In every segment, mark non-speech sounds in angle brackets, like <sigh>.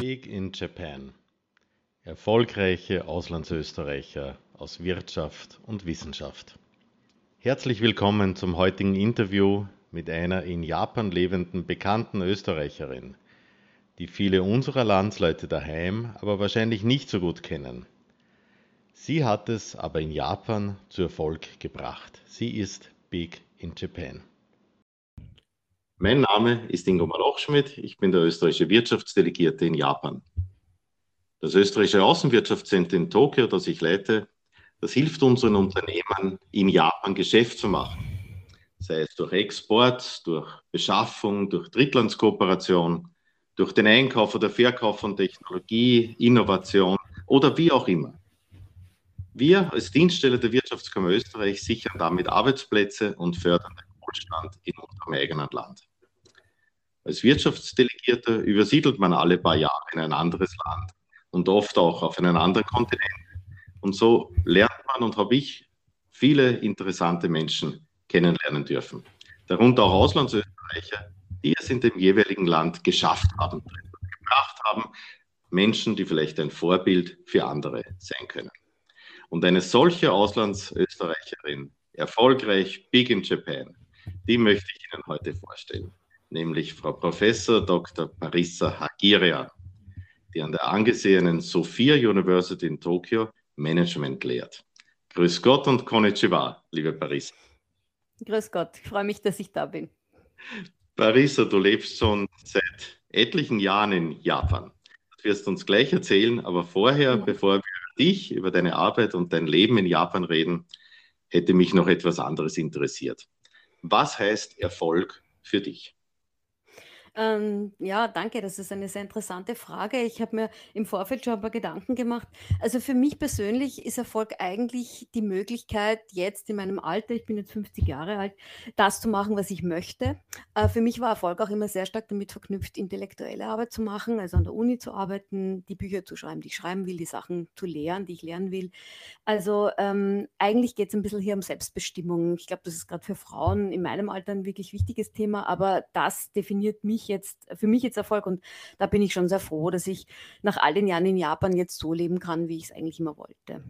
Big in Japan. Erfolgreiche Auslandsösterreicher aus Wirtschaft und Wissenschaft. Herzlich willkommen zum heutigen Interview mit einer in Japan lebenden bekannten Österreicherin, die viele unserer Landsleute daheim aber wahrscheinlich nicht so gut kennen. Sie hat es aber in Japan zu Erfolg gebracht. Sie ist Big in Japan. Mein Name ist Ingo Malochschmidt. Ich bin der österreichische Wirtschaftsdelegierte in Japan. Das österreichische Außenwirtschaftszentrum in Tokio, das ich leite, das hilft unseren Unternehmen, in Japan Geschäft zu machen. Sei es durch Export, durch Beschaffung, durch Drittlandskooperation, durch den Einkauf oder Verkauf von Technologie, Innovation oder wie auch immer. Wir als Dienststelle der Wirtschaftskammer Österreich sichern damit Arbeitsplätze und fördern den Wohlstand in unserem eigenen Land. Als Wirtschaftsdelegierter übersiedelt man alle paar Jahre in ein anderes Land und oft auch auf einen anderen Kontinent. Und so lernt man und habe ich viele interessante Menschen kennenlernen dürfen. Darunter auch Auslandsösterreicher, die es in dem jeweiligen Land geschafft haben, gebracht haben. Menschen, die vielleicht ein Vorbild für andere sein können. Und eine solche Auslandsösterreicherin, erfolgreich, big in Japan, die möchte ich Ihnen heute vorstellen, nämlich Frau Professor Dr. Parissa Hagiria, die an der angesehenen Sophia University in Tokio Management lehrt. Grüß Gott und Konnichiwa, liebe Parissa. Grüß Gott, ich freue mich, dass ich da bin. Parissa, du lebst schon seit etlichen Jahren in Japan. Du wirst uns gleich erzählen, aber vorher, mhm. bevor wir über dich, über deine Arbeit und dein Leben in Japan reden, hätte mich noch etwas anderes interessiert. Was heißt Erfolg für dich? Ähm, ja, danke, das ist eine sehr interessante Frage. Ich habe mir im Vorfeld schon ein paar Gedanken gemacht. Also für mich persönlich ist Erfolg eigentlich die Möglichkeit, jetzt in meinem Alter, ich bin jetzt 50 Jahre alt, das zu machen, was ich möchte. Äh, für mich war Erfolg auch immer sehr stark damit verknüpft, intellektuelle Arbeit zu machen, also an der Uni zu arbeiten, die Bücher zu schreiben, die ich schreiben will, die Sachen zu lehren, die ich lernen will. Also ähm, eigentlich geht es ein bisschen hier um Selbstbestimmung. Ich glaube, das ist gerade für Frauen in meinem Alter ein wirklich wichtiges Thema, aber das definiert mich jetzt, für mich jetzt Erfolg und da bin ich schon sehr froh, dass ich nach all den Jahren in Japan jetzt so leben kann, wie ich es eigentlich immer wollte.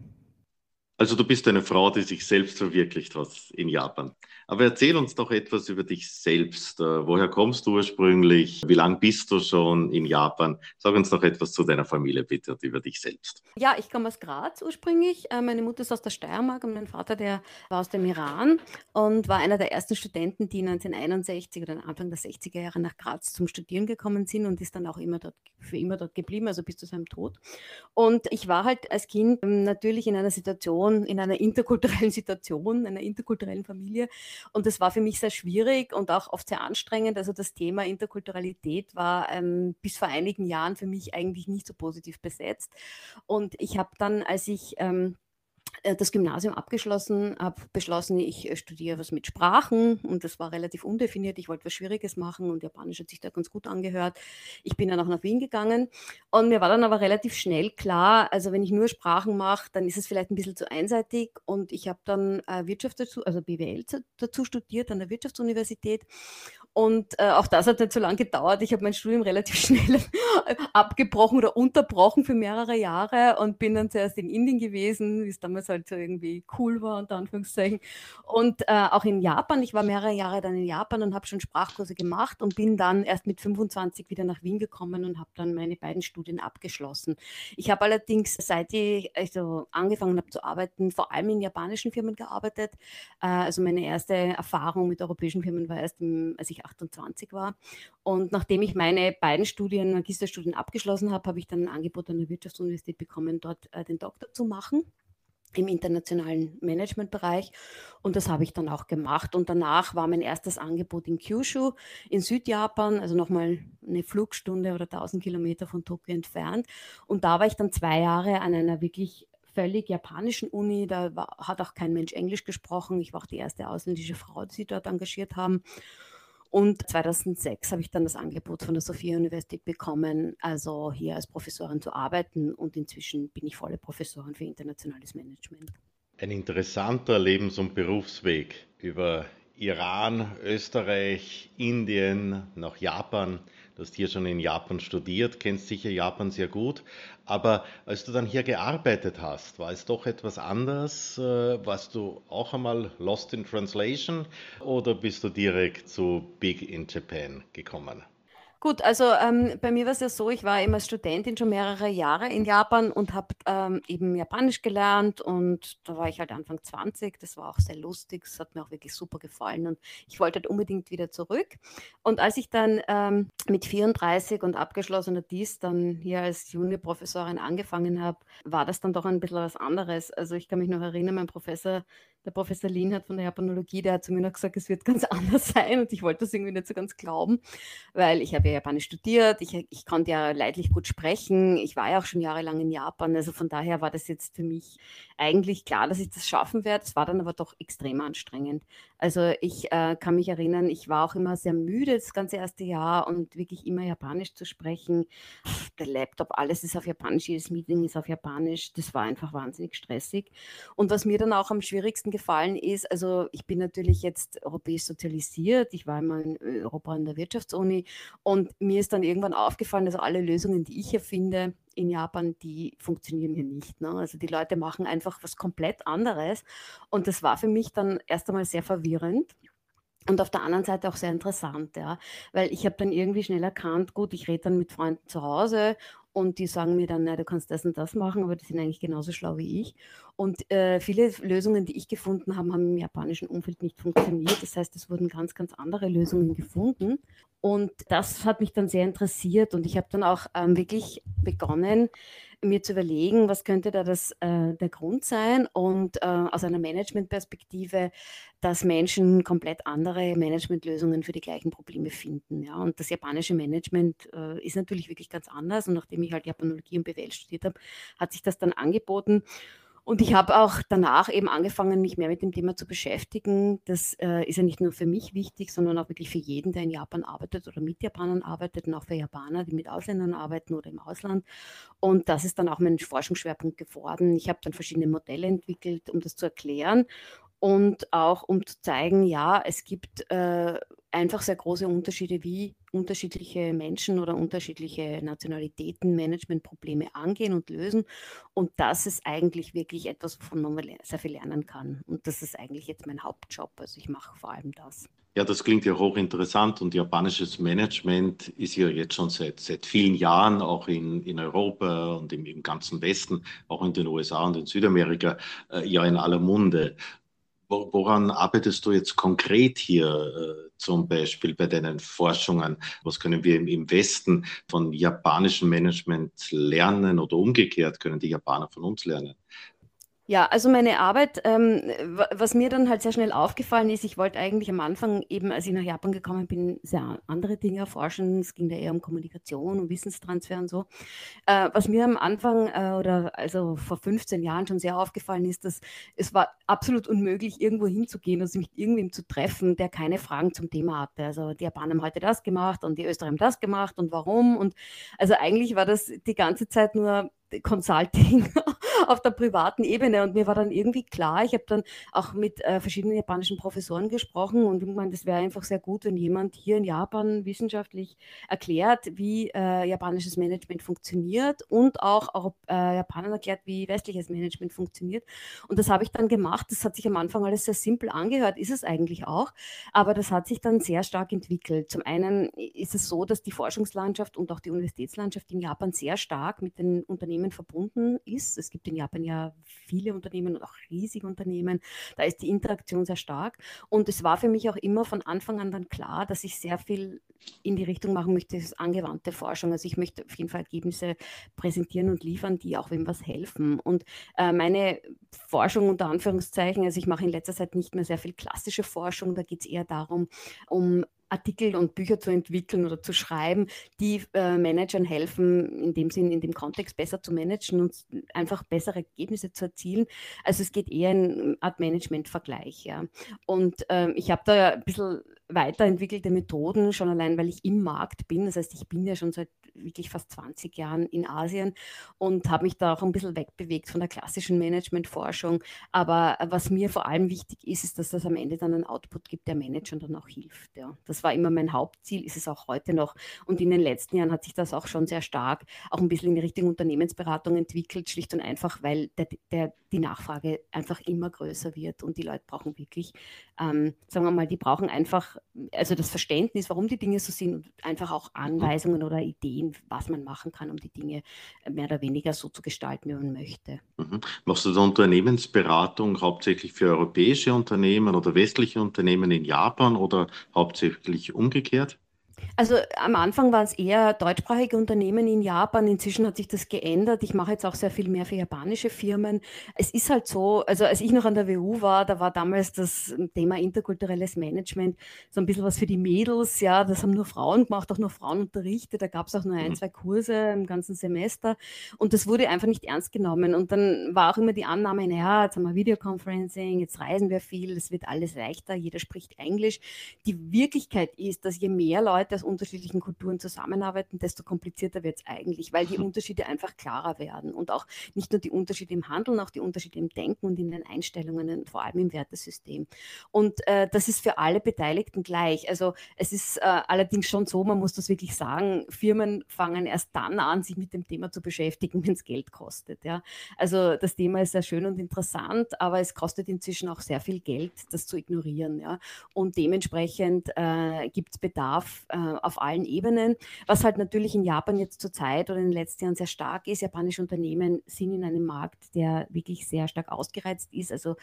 Also du bist eine Frau, die sich selbst verwirklicht hat in Japan. Aber erzähl uns doch etwas über dich selbst. Äh, woher kommst du ursprünglich? Wie lange bist du schon in Japan? Sag uns doch etwas zu deiner Familie bitte und über dich selbst. Ja, ich komme aus Graz ursprünglich. Äh, meine Mutter ist aus der Steiermark und mein Vater, der war aus dem Iran und war einer der ersten Studenten, die 1961 oder Anfang der 60er Jahre nach Graz zum Studieren gekommen sind und ist dann auch immer dort, für immer dort geblieben, also bis zu seinem Tod. Und ich war halt als Kind ähm, natürlich in einer Situation, Situation, in einer interkulturellen <laughs> Situation, einer interkulturellen Familie. Und das war für mich sehr schwierig und auch oft sehr anstrengend. Also das Thema Interkulturalität war ähm, bis vor einigen Jahren für mich eigentlich nicht so positiv besetzt. Und ich habe dann, als ich ähm, äh, das Gymnasium abgeschlossen, habe beschlossen, ich äh, studiere was mit Sprachen und das war relativ undefiniert. Ich wollte was Schwieriges machen und Japanisch hat sich da ganz gut angehört. Ich bin dann auch nach Wien gegangen und mir war dann aber relativ schnell klar, also wenn ich nur Sprachen mache, dann ist es vielleicht ein bisschen zu einseitig und ich habe dann äh, Wirtschaft dazu, also BWL dazu studiert an der Wirtschaftsuniversität und äh, auch das hat nicht so lange gedauert. Ich habe mein Studium relativ <laughs> schnell abgebrochen oder unterbrochen für mehrere Jahre und bin dann zuerst in Indien gewesen, wie es damals halt so irgendwie cool war, unter Anführungszeichen. Und äh, auch in Japan. Ich war mehrere Jahre dann in Japan und habe schon Sprachkurse gemacht und bin dann erst mit 25 wieder nach Wien gekommen und habe dann meine beiden Studien abgeschlossen. Ich habe allerdings, seit ich also angefangen habe zu arbeiten, vor allem in japanischen Firmen gearbeitet. Äh, also meine erste Erfahrung mit europäischen Firmen war erst, im, als ich 28 war. Und nachdem ich meine beiden Studien, Magisterstudien abgeschlossen habe, habe ich dann ein Angebot an der Wirtschaftsuniversität bekommen, dort äh, den Doktor zu machen im internationalen Managementbereich. Und das habe ich dann auch gemacht. Und danach war mein erstes Angebot in Kyushu in Südjapan, also nochmal eine Flugstunde oder 1000 Kilometer von Tokio entfernt. Und da war ich dann zwei Jahre an einer wirklich völlig japanischen Uni. Da war, hat auch kein Mensch Englisch gesprochen. Ich war auch die erste ausländische Frau, die sie dort engagiert haben. Und 2006 habe ich dann das Angebot von der Sophia Universität bekommen, also hier als Professorin zu arbeiten. Und inzwischen bin ich volle Professorin für internationales Management. Ein interessanter Lebens- und Berufsweg über Iran, Österreich, Indien, nach Japan. Du hast hier schon in Japan studiert, kennst sicher Japan sehr gut. Aber als du dann hier gearbeitet hast, war es doch etwas anders? Äh, warst du auch einmal lost in translation oder bist du direkt zu Big in Japan gekommen? Gut, also ähm, bei mir war es ja so, ich war als Studentin schon mehrere Jahre in Japan und habe ähm, eben Japanisch gelernt und da war ich halt Anfang 20, das war auch sehr lustig, es hat mir auch wirklich super gefallen und ich wollte halt unbedingt wieder zurück. Und als ich dann ähm, mit 34 und abgeschlossener Dies dann hier als Juniorprofessorin angefangen habe, war das dann doch ein bisschen was anderes. Also ich kann mich noch erinnern, mein Professor der Professor Lienhardt von der Japanologie, der hat zu mir noch gesagt, es wird ganz <laughs> anders sein und ich wollte das irgendwie nicht so ganz glauben, weil ich habe ja Japanisch studiert, ich, ich konnte ja leidlich gut sprechen, ich war ja auch schon jahrelang in Japan, also von daher war das jetzt für mich eigentlich klar, dass ich das schaffen werde. Es war dann aber doch extrem anstrengend. Also ich äh, kann mich erinnern, ich war auch immer sehr müde das ganze erste Jahr und wirklich immer Japanisch zu sprechen. Der Laptop, alles ist auf Japanisch, jedes Meeting ist auf Japanisch. Das war einfach wahnsinnig stressig. Und was mir dann auch am schwierigsten gefallen ist, also ich bin natürlich jetzt europäisch sozialisiert. Ich war immer in Europa an der Wirtschaftsuni und mir ist dann irgendwann aufgefallen, dass alle Lösungen, die ich hier finde, in Japan, die funktionieren hier nicht. Ne? Also die Leute machen einfach was komplett anderes. Und das war für mich dann erst einmal sehr verwirrend. Und auf der anderen Seite auch sehr interessant, ja, weil ich habe dann irgendwie schnell erkannt, gut, ich rede dann mit Freunden zu Hause und die sagen mir dann, na, du kannst das und das machen, aber die sind eigentlich genauso schlau wie ich. Und äh, viele Lösungen, die ich gefunden habe, haben im japanischen Umfeld nicht funktioniert. Das heißt, es wurden ganz, ganz andere Lösungen gefunden. Und das hat mich dann sehr interessiert und ich habe dann auch ähm, wirklich begonnen, mir zu überlegen, was könnte da das, äh, der Grund sein und äh, aus einer Managementperspektive, dass Menschen komplett andere Managementlösungen für die gleichen Probleme finden. Ja. Und das japanische Management äh, ist natürlich wirklich ganz anders und nachdem ich halt Japanologie und BWL studiert habe, hat sich das dann angeboten. Und ich habe auch danach eben angefangen, mich mehr mit dem Thema zu beschäftigen. Das äh, ist ja nicht nur für mich wichtig, sondern auch wirklich für jeden, der in Japan arbeitet oder mit Japanern arbeitet und auch für Japaner, die mit Ausländern arbeiten oder im Ausland. Und das ist dann auch mein Forschungsschwerpunkt geworden. Ich habe dann verschiedene Modelle entwickelt, um das zu erklären und auch um zu zeigen, ja, es gibt äh, einfach sehr große Unterschiede, wie unterschiedliche Menschen oder unterschiedliche Nationalitäten Managementprobleme angehen und lösen. Und das ist eigentlich wirklich etwas, wovon man sehr viel lernen kann. Und das ist eigentlich jetzt mein Hauptjob. Also ich mache vor allem das. Ja, das klingt ja hochinteressant und japanisches Management ist ja jetzt schon seit, seit vielen Jahren auch in, in Europa und im, im ganzen Westen, auch in den USA und in Südamerika, äh, ja in aller Munde. Woran arbeitest du jetzt konkret hier äh, zum Beispiel bei deinen Forschungen? Was können wir im Westen von japanischem Management lernen oder umgekehrt können die Japaner von uns lernen? Ja, also meine Arbeit, ähm, was mir dann halt sehr schnell aufgefallen ist, ich wollte eigentlich am Anfang eben, als ich nach Japan gekommen bin, sehr andere Dinge erforschen. Es ging da eher um Kommunikation, um Wissenstransfer und so. Äh, was mir am Anfang äh, oder also vor 15 Jahren schon sehr aufgefallen ist, dass es war absolut unmöglich, irgendwo hinzugehen und sich mit irgendwem zu treffen, der keine Fragen zum Thema hatte. Also die Japaner haben heute das gemacht und die Österreicher haben das gemacht und warum. Und also eigentlich war das die ganze Zeit nur Consulting <laughs> auf der privaten Ebene. Und mir war dann irgendwie klar, ich habe dann auch mit äh, verschiedenen japanischen Professoren gesprochen und ich meine, das wäre einfach sehr gut, wenn jemand hier in Japan wissenschaftlich erklärt, wie äh, japanisches Management funktioniert und auch, auch äh, Japanern erklärt, wie westliches Management funktioniert. Und das habe ich dann gemacht. Das hat sich am Anfang alles sehr simpel angehört, ist es eigentlich auch, aber das hat sich dann sehr stark entwickelt. Zum einen ist es so, dass die Forschungslandschaft und auch die Universitätslandschaft in Japan sehr stark mit den Unternehmen verbunden ist. Es gibt in Japan ja viele Unternehmen und auch riesige Unternehmen. Da ist die Interaktion sehr stark. Und es war für mich auch immer von Anfang an dann klar, dass ich sehr viel in die Richtung machen möchte, das angewandte Forschung. Also ich möchte auf jeden Fall Ergebnisse präsentieren und liefern, die auch wem was helfen. Und äh, meine Forschung unter Anführungszeichen, also ich mache in letzter Zeit nicht mehr sehr viel klassische Forschung, da geht es eher darum, um Artikel und Bücher zu entwickeln oder zu schreiben, die äh, Managern helfen, in dem Sinn, in dem Kontext besser zu managen und einfach bessere Ergebnisse zu erzielen. Also es geht eher in Art Management-Vergleich. Ja. Und ähm, ich habe da ein bisschen weiterentwickelte Methoden, schon allein, weil ich im Markt bin. Das heißt, ich bin ja schon seit wirklich fast 20 Jahren in Asien und habe mich da auch ein bisschen wegbewegt von der klassischen Managementforschung. Aber was mir vor allem wichtig ist, ist, dass das am Ende dann einen Output gibt, der Managern dann auch hilft. Ja. Das war immer mein Hauptziel, ist es auch heute noch. Und in den letzten Jahren hat sich das auch schon sehr stark auch ein bisschen in die Richtung Unternehmensberatung entwickelt, schlicht und einfach, weil der, der, die Nachfrage einfach immer größer wird und die Leute brauchen wirklich, ähm, sagen wir mal, die brauchen einfach, also das Verständnis, warum die Dinge so sind und einfach auch. Anweisungen oder Ideen, was man machen kann, um die Dinge mehr oder weniger so zu gestalten, wie man möchte. Mhm. Machst du da Unternehmensberatung hauptsächlich für europäische Unternehmen oder westliche Unternehmen in Japan oder hauptsächlich umgekehrt? Also am Anfang waren es eher deutschsprachige Unternehmen in Japan. Inzwischen hat sich das geändert. Ich mache jetzt auch sehr viel mehr für japanische Firmen. Es ist halt so, also als ich noch an der WU war, da war damals das Thema interkulturelles Management so ein bisschen was für die Mädels. Ja, das haben nur Frauen gemacht, auch nur Frauen unterrichtet. Da gab es auch nur ein, mhm. zwei Kurse im ganzen Semester. Und das wurde einfach nicht ernst genommen. Und dann war auch immer die Annahme, naja, jetzt haben wir Videoconferencing, jetzt reisen wir viel, es wird alles leichter, jeder spricht Englisch. Die Wirklichkeit ist, dass je mehr Leute Leute aus unterschiedlichen Kulturen zusammenarbeiten, desto komplizierter wird es eigentlich, weil die mhm. Unterschiede einfach klarer werden. Und auch nicht nur die Unterschiede im Handeln, auch die Unterschiede im Denken und in den Einstellungen und vor allem im Wertesystem. Und äh, das ist für alle Beteiligten gleich. Also es ist äh, allerdings schon so, man muss das wirklich sagen, Firmen fangen erst dann an, sich mit dem Thema zu beschäftigen, <laughs> wenn es Geld kostet. Ja? Also das Thema ist sehr schön und interessant, aber es kostet inzwischen auch sehr viel Geld, das zu ignorieren. Ja? Und dementsprechend äh, gibt es Bedarf, äh, auf allen Ebenen. Was halt natürlich in Japan jetzt zurzeit oder in den letzten Jahren sehr stark ist, japanische Unternehmen sind in einem Markt, der wirklich sehr stark ausgereizt ist. Also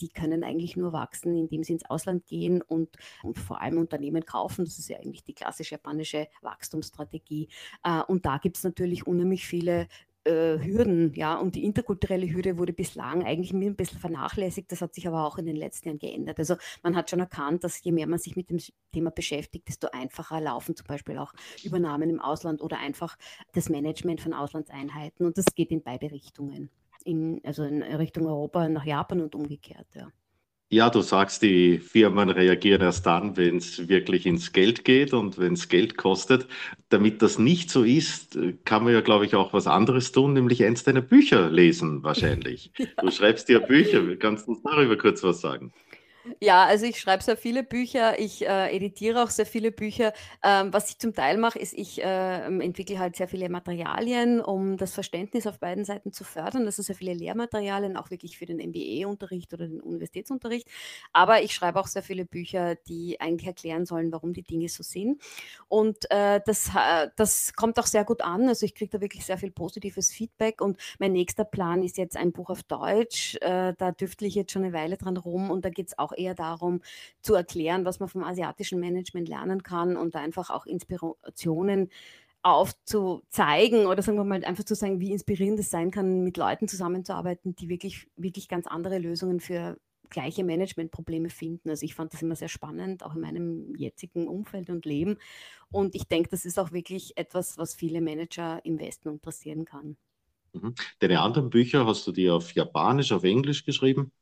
die können eigentlich nur wachsen, indem sie ins Ausland gehen und, und vor allem Unternehmen kaufen. Das ist ja eigentlich die klassische japanische Wachstumsstrategie. Äh, und da gibt es natürlich unheimlich viele äh, Hürden, ja, und die interkulturelle Hürde wurde bislang eigentlich ein bisschen vernachlässigt. Das hat sich aber auch in den letzten Jahren geändert. Also man hat schon erkannt, dass je mehr man sich mit dem Thema beschäftigt, desto einfacher laufen zum Beispiel auch Übernahmen im Ausland oder einfach das Management von Auslandseinheiten. Und das geht in beide Richtungen. In, also in Richtung Europa nach Japan und umgekehrt, ja. Ja, du sagst, die Firmen reagieren erst dann, wenn es wirklich ins Geld geht und wenn es Geld kostet. Damit das nicht so ist, kann man ja, glaube ich, auch was anderes tun, nämlich eins deiner Bücher lesen wahrscheinlich. <laughs> Ja. Du schreibst ja Bücher. Kannst du uns darüber kurz was sagen? Ja, also ich schreibe sehr viele Bücher, ich äh, editiere auch sehr viele Bücher. Ähm, was ich zum Teil mache, ist, ich äh, entwickle halt sehr viele Materialien, um das Verständnis auf beiden Seiten zu fördern. Also sehr viele Lehrmaterialien, auch wirklich für den MBA-Unterricht oder den Universitätsunterricht. Aber ich schreibe auch sehr viele Bücher, die eigentlich erklären sollen, warum die Dinge so sind. Und äh, das, das kommt auch sehr gut an. Also ich kriege da wirklich sehr viel positives Feedback. Und mein nächster Plan ist jetzt ein Buch auf Deutsch. Äh, da dürfte ich jetzt schon eine Weile dran rum und da geht es auch eher darum zu erklären, was man vom asiatischen Management lernen kann und einfach auch Inspirationen aufzuzeigen oder sagen wir mal einfach zu sagen, wie inspirierend es sein kann, mit Leuten zusammenzuarbeiten, die wirklich, wirklich ganz andere Lösungen für gleiche Managementprobleme finden. Also ich fand das immer sehr spannend, auch in meinem jetzigen Umfeld und Leben. Und ich denke, das ist auch wirklich etwas, was viele Manager im Westen interessieren kann. Mhm. Deine anderen Bücher hast du die auf Japanisch, auf Englisch geschrieben?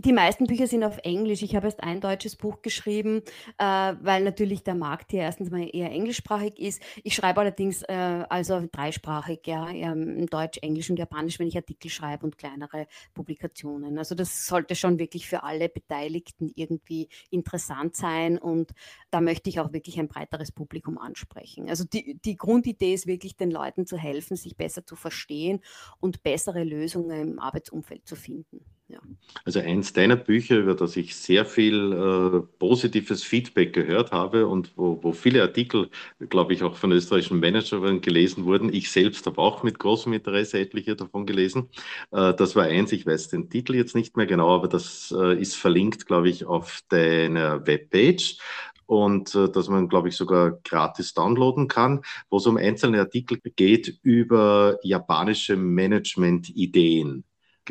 Die meisten Bücher sind auf Englisch. Ich habe erst ein deutsches Buch geschrieben, äh, weil natürlich der Markt hier erstens mal eher englischsprachig ist. Ich schreibe allerdings äh, also dreisprachig, ja, ähm, Deutsch, Englisch und Japanisch, wenn ich Artikel schreibe und kleinere Publikationen. Also das sollte schon wirklich für alle Beteiligten irgendwie interessant sein und da möchte ich auch wirklich ein breiteres Publikum ansprechen. Also die, die Grundidee ist wirklich, den Leuten zu helfen, sich besser zu verstehen und bessere Lösungen im Arbeitsumfeld zu finden. Ja. Also eins deiner Bücher, über das ich sehr viel äh, positives Feedback gehört habe und wo, wo viele Artikel, glaube ich, auch von österreichischen Managern gelesen wurden. Ich selbst habe auch mit großem Interesse etliche davon gelesen. Äh, das war eins, ich weiß den Titel jetzt nicht mehr genau, aber das äh, ist verlinkt, glaube ich, auf deiner Webpage und äh, dass man, glaube ich, sogar gratis downloaden kann, wo es um einzelne Artikel geht über japanische Management-Ideen.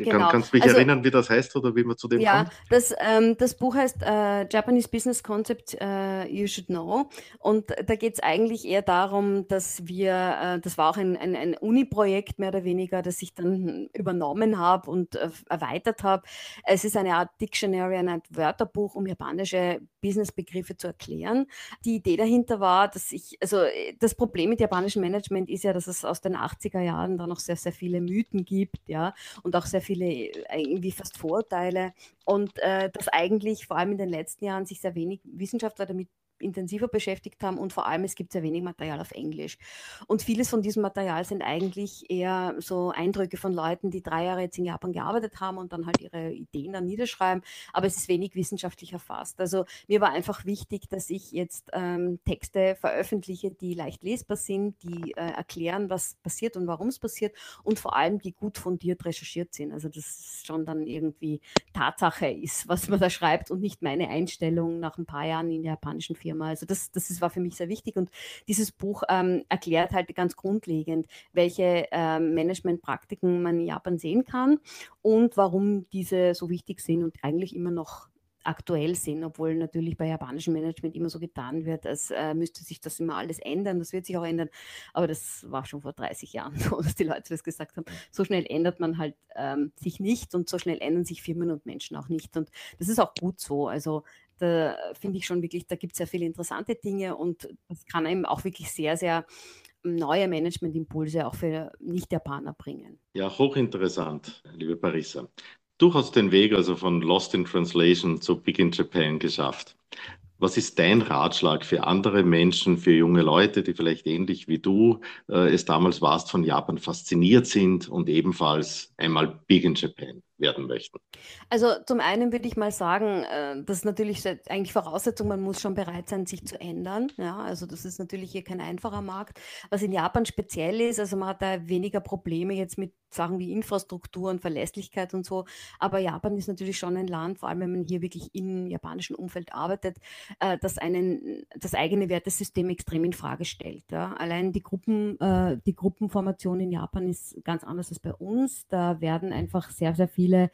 Genau. kannst du mich also, erinnern, wie das heißt oder wie man zu dem ja, kommt? Das, ähm, das Buch heißt äh, Japanese Business Concept uh, You Should Know. Und da geht es eigentlich eher darum, dass wir, äh, das war auch ein, ein, ein Uni-Projekt mehr oder weniger, das ich dann übernommen habe und äh, erweitert habe. Es ist eine Art Dictionary, eine Art Wörterbuch, um japanische Business-Begriffe zu erklären. Die Idee dahinter war, dass ich, also das Problem mit japanischem Management ist ja, dass es aus den 80er Jahren da noch sehr, sehr viele Mythen gibt, ja, und auch sehr viele äh, irgendwie fast Vorurteile. Und äh, dass eigentlich vor allem in den letzten Jahren sich sehr wenig Wissenschaftler damit intensiver beschäftigt haben und vor allem es gibt sehr wenig Material auf Englisch. Und vieles von diesem Material sind eigentlich eher so Eindrücke von Leuten, die drei Jahre jetzt in Japan gearbeitet haben und dann halt ihre Ideen dann niederschreiben, aber es ist wenig wissenschaftlich erfasst. Also mir war einfach wichtig, dass ich jetzt ähm, Texte veröffentliche, die leicht lesbar sind, die äh, erklären, was passiert und warum es passiert und vor allem die gut fundiert recherchiert sind. Also das schon dann irgendwie Tatsache ist, was man da schreibt und nicht meine Einstellung nach ein paar Jahren in japanischen Firma Firma. Also das, das war für mich sehr wichtig und dieses Buch ähm, erklärt halt ganz grundlegend, welche ähm, Managementpraktiken man in Japan sehen kann und warum diese so wichtig sind und eigentlich immer noch aktuell sind, obwohl natürlich bei japanischem Management immer so getan wird, als äh, müsste sich das immer alles ändern. Das wird sich auch ändern. Aber das war schon vor 30 Jahren so, <laughs> dass die Leute das gesagt haben. So schnell ändert man halt ähm, sich nicht und so schnell ändern sich Firmen und Menschen auch nicht. Und das ist auch gut so. Also da finde ich schon wirklich, da gibt es sehr viele interessante Dinge und das kann eben auch wirklich sehr, sehr neue Managementimpulse auch für Nicht-Japaner bringen. Ja, hochinteressant, liebe Parissa. Du hast den Weg also von Lost in Translation zu Big in Japan geschafft. Was ist dein Ratschlag für andere Menschen, für junge Leute, die vielleicht ähnlich wie du äh, es damals warst, von Japan fasziniert sind und ebenfalls einmal Big in Japan? Werden möchten? Also zum einen würde ich mal sagen, äh, das ist natürlich eigentlich Voraussetzung, man muss schon bereit sein, sich zu ändern. Ja, also das ist natürlich hier kein einfacher Markt. Was in Japan speziell ist, also man hat da weniger Probleme jetzt mit Sachen wie Infrastruktur und Verlässlichkeit und so. Aber Japan ist natürlich schon ein Land, vor allem wenn man hier wirklich im japanischen Umfeld arbeitet, äh, das einen das eigene Wertesystem extrem in Frage stellt. Allein die Gruppen, äh, die Gruppenformation in Japan ist ganz anders als bei uns. Da werden einfach sehr, sehr viele viele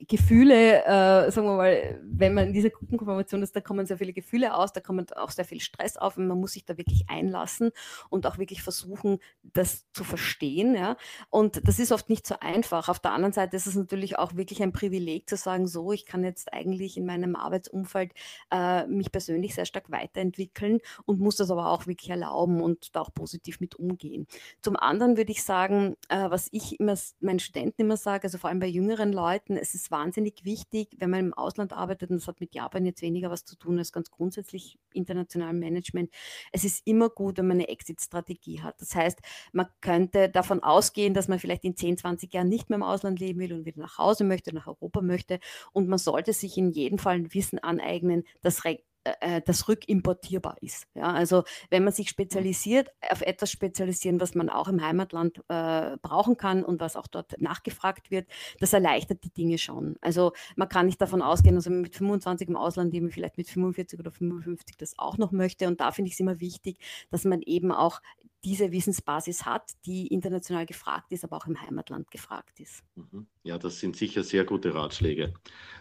Gefühle, äh, sagen wir mal, wenn man in dieser Gruppenkonformation ist, da kommen sehr viele Gefühle aus, da kommt auch sehr viel Stress auf und man muss sich da wirklich einlassen und auch wirklich versuchen, das zu verstehen. Ja? Und das ist oft nicht so einfach. Auf der anderen Seite ist es natürlich auch wirklich ein Privileg zu sagen, so, ich kann jetzt eigentlich in meinem Arbeitsumfeld äh, mich persönlich sehr stark weiterentwickeln und muss das aber auch wirklich erlauben und da auch positiv mit umgehen. Zum anderen würde ich sagen, äh, was ich immer meinen Studenten immer sage, also vor allem bei jüngeren Leuten, es ist wahnsinnig wichtig, wenn man im Ausland arbeitet, und das hat mit Japan jetzt weniger was zu tun als ganz grundsätzlich internationalem Management. Es ist immer gut, wenn man eine Exit-Strategie hat. Das heißt, man könnte davon ausgehen, dass man vielleicht in 10, 20 Jahren nicht mehr im Ausland leben will und wieder nach Hause möchte, nach Europa möchte. Und man sollte sich in jedem Fall ein Wissen aneignen, das äh, das rückimportierbar ist. Ja, also wenn man sich spezialisiert, auf etwas spezialisieren, was man auch im Heimatland äh, brauchen kann und was auch dort nachgefragt wird, das erleichtert die Dinge schon. Also man kann nicht davon ausgehen, dass man mit 25 im Ausland leben, vielleicht mit 45 oder 55 das auch noch möchte. Und da finde ich es immer wichtig, dass man eben auch diese Wissensbasis hat, die international gefragt ist, aber auch im Heimatland gefragt ist. Mhm. Ja, das sind sicher sehr gute Ratschläge.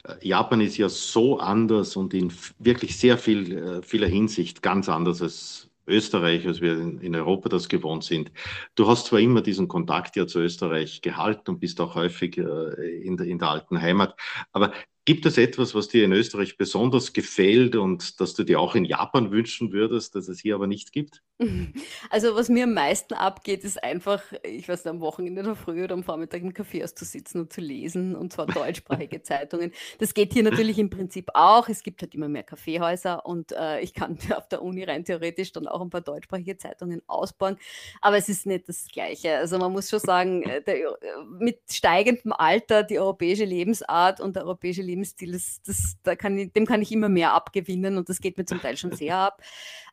Äh, Japan ist ja so anders und in wirklich sehr viel, äh, vieler Hinsicht ganz anders als Österreich, als wir in Europa das gewohnt sind. Du hast zwar immer diesen Kontakt ja zu Österreich gehalten und bist auch häufig äh, in der, in der alten Heimat, aber Gibt es etwas, was dir in Österreich besonders gefällt und das du dir auch in Japan wünschen würdest, dass es hier aber nicht gibt? <laughs> Also was mir am meisten abgeht, ist einfach, ich weiß nicht, am Wochenende in der Früh oder am Vormittag im Café auszusitzen und zu lesen und zwar deutschsprachige <laughs> Zeitungen. Das geht hier natürlich im Prinzip auch. Es gibt halt immer mehr Kaffeehäuser und äh, ich kann <laughs> auf der Uni rein theoretisch dann auch ein paar deutschsprachige Zeitungen ausbauen, aber es ist nicht das Gleiche. Also man muss schon sagen, äh, der, äh, mit steigendem Alter die europäische Lebensart und der europäische Lebensstil Lebensstil, das, das, da kann ich, dem kann ich immer mehr abgewinnen und das geht mir zum Teil schon sehr ab.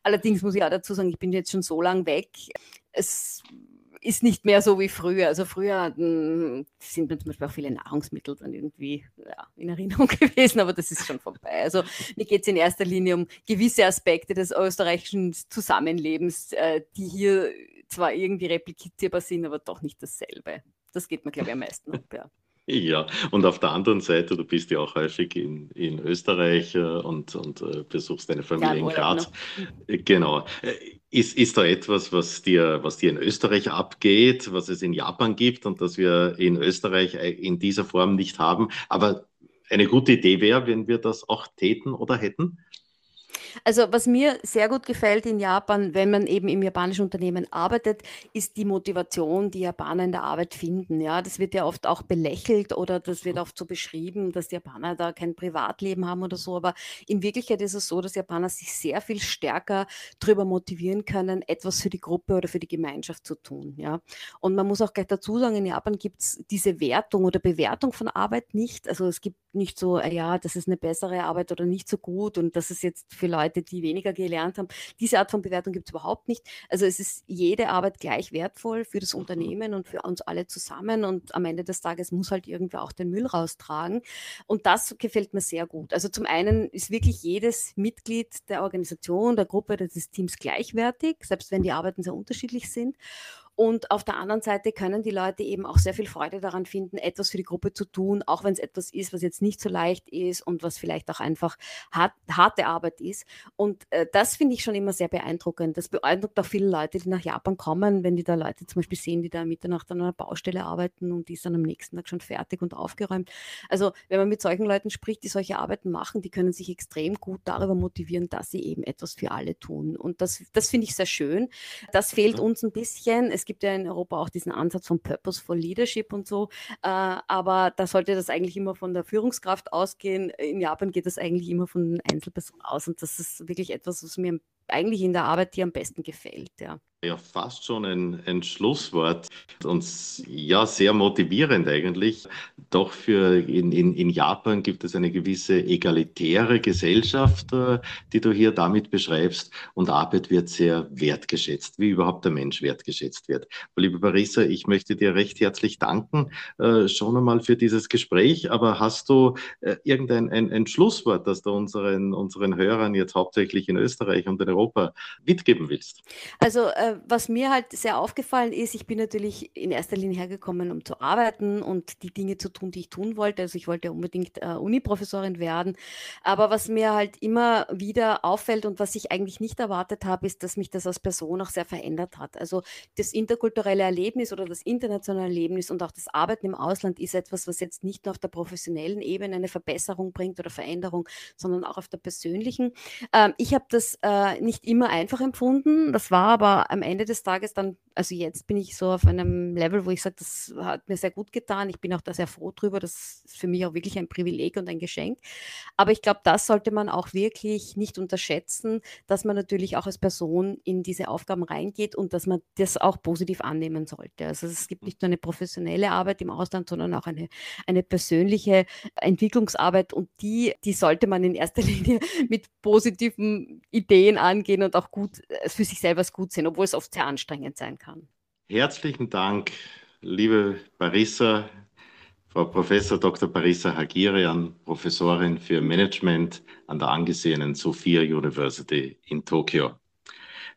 Allerdings muss ich auch dazu sagen, ich bin jetzt schon so lang weg. Es ist nicht mehr so wie früher. Also früher hm, sind mir zum Beispiel auch viele Nahrungsmittel dann irgendwie ja, in Erinnerung <laughs> gewesen, aber das ist schon vorbei. Also mir geht es in erster Linie um gewisse Aspekte des österreichischen Zusammenlebens, äh, die hier zwar irgendwie replizierbar sind, aber doch nicht dasselbe. Das geht mir, glaube ich, am meisten ab, ja. Ja, und auf der anderen Seite, du bist ja auch häufig in, in Österreich äh, und, und äh, besuchst deine Familie ja, in Graz. Äh, genau. Ist, ist da etwas, was dir, was dir in Österreich abgeht, was es in Japan gibt und das wir in Österreich in dieser Form nicht haben? Aber eine gute Idee wäre, wenn wir das auch täten oder hätten? Also was mir sehr gut gefällt in Japan, wenn man eben im japanischen Unternehmen arbeitet, ist die Motivation, die Japaner in der Arbeit finden. Ja, das wird ja oft auch belächelt oder das wird oft so beschrieben, dass die Japaner da kein Privatleben haben oder so. Aber in Wirklichkeit ist es so, dass Japaner sich sehr viel stärker darüber motivieren können, etwas für die Gruppe oder für die Gemeinschaft zu tun. Ja, und man muss auch gleich dazu sagen, in Japan gibt es diese Wertung oder Bewertung von Arbeit nicht. Also es gibt nicht so, ja, das ist eine bessere Arbeit oder nicht so gut und das ist jetzt für Leute die weniger gelernt haben. Diese Art von Bewertung gibt es überhaupt nicht. Also es ist jede Arbeit gleich wertvoll für das mhm. Unternehmen und für uns alle zusammen und am Ende des Tages muss halt irgendwer auch den Müll raustragen. Und das gefällt mir sehr gut. Also zum einen ist wirklich jedes Mitglied der Organisation, der Gruppe, des Teams gleichwertig, selbst wenn die Arbeiten sehr unterschiedlich sind. Und auf der anderen Seite können die Leute eben auch sehr viel Freude daran finden, etwas für die Gruppe zu tun, auch wenn es etwas ist, was jetzt nicht so leicht ist und was vielleicht auch einfach hart, harte Arbeit ist. Und äh, das finde ich schon immer sehr beeindruckend. Das beeindruckt auch viele Leute, die nach Japan kommen, wenn die da Leute zum Beispiel sehen, die da Mitternacht an einer Baustelle arbeiten und die ist dann am nächsten Tag schon fertig und aufgeräumt. Also wenn man mit solchen Leuten spricht, die solche Arbeiten machen, die können sich extrem gut darüber motivieren, dass sie eben etwas für alle tun. Und das, das finde ich sehr schön. Das fehlt uns ein bisschen. Es gibt ja in Europa auch diesen Ansatz von Purposeful Leadership und so, äh, aber da sollte das eigentlich immer von der Führungskraft ausgehen. In Japan geht das eigentlich immer von Einzelpersonen aus und das ist wirklich etwas, was mir eigentlich in der Arbeit hier am besten gefällt. Ja ja fast schon ein, ein Schlusswort und ja, sehr motivierend eigentlich. Doch für in, in, in Japan gibt es eine gewisse egalitäre Gesellschaft, äh, die du hier damit beschreibst und Arbeit wird sehr wertgeschätzt, wie überhaupt der Mensch wertgeschätzt wird. Liebe Marissa, ich möchte dir recht herzlich danken, äh, schon einmal für dieses Gespräch, aber hast du äh, irgendein ein, ein Schlusswort, das du unseren, unseren Hörern jetzt hauptsächlich in Österreich und in Europa mitgeben willst? Also äh, was mir halt sehr aufgefallen ist, ich bin natürlich in erster Linie hergekommen, um zu arbeiten und die Dinge zu tun, die ich tun wollte. Also ich wollte unbedingt äh, Uni-Professorin werden. Aber was mir halt immer wieder auffällt und was ich eigentlich nicht erwartet habe, ist, dass mich das als Person auch sehr verändert hat. Also das interkulturelle Erlebnis oder das internationale Erlebnis und auch das Arbeiten im Ausland ist etwas, was jetzt nicht nur auf der professionellen Ebene eine Verbesserung bringt oder Veränderung, sondern auch auf der persönlichen. Ähm, ich habe das äh, nicht immer einfach empfunden. Das war aber am Ende des Tages dann, also jetzt bin ich so auf einem Level, wo ich sage, das hat mir sehr gut getan. Ich bin auch da sehr froh drüber. Das ist für mich auch wirklich ein Privileg und ein Geschenk. Aber ich glaube, das sollte man auch wirklich nicht unterschätzen, dass man natürlich auch als Person in diese Aufgaben reingeht und dass man das auch positiv annehmen sollte. Also es gibt nicht nur eine professionelle Arbeit im Ausland, sondern auch eine, eine persönliche Entwicklungsarbeit und die, die sollte man in erster <laughs> Linie mit positiven Ideen angehen und auch gut äh, für sich selber gut sehen, obwohl es oft sehr anstrengend sein kann. Herzlichen Dank, liebe Barissa, Frau Professor Dr. Barissa Hagirian, Professorin für Management an der angesehenen Sophia University in Tokio.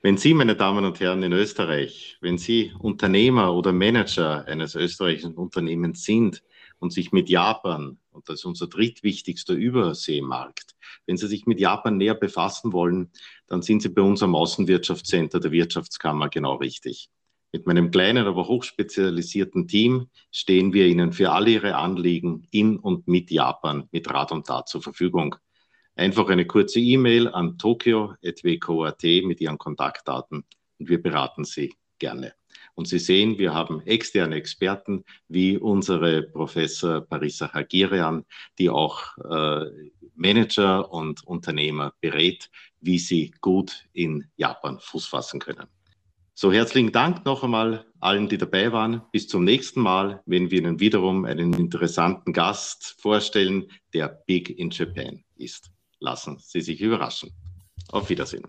Wenn Sie, meine Damen und Herren in Österreich, wenn Sie Unternehmer oder Manager eines österreichischen Unternehmens sind und sich mit Japan, und das ist unser drittwichtigster Überseemarkt, wenn Sie sich mit Japan näher befassen wollen, dann sind Sie bei uns am Außenwirtschaftscenter der Wirtschaftskammer genau richtig. Mit meinem kleinen, aber hochspezialisierten Team stehen wir Ihnen für alle Ihre Anliegen in und mit Japan mit Rat und Tat zur Verfügung. Einfach eine kurze E-Mail an tokyo.wko.at mit Ihren Kontaktdaten und wir beraten Sie gerne. Und Sie sehen, wir haben externe Experten wie unsere Professor Parisa Hagirian, die auch äh, Manager und Unternehmer berät, wie sie gut in Japan Fuß fassen können. So herzlichen Dank noch einmal allen, die dabei waren. Bis zum nächsten Mal, wenn wir Ihnen wiederum einen interessanten Gast vorstellen, der Big in Japan ist. Lassen Sie sich überraschen. Auf Wiedersehen.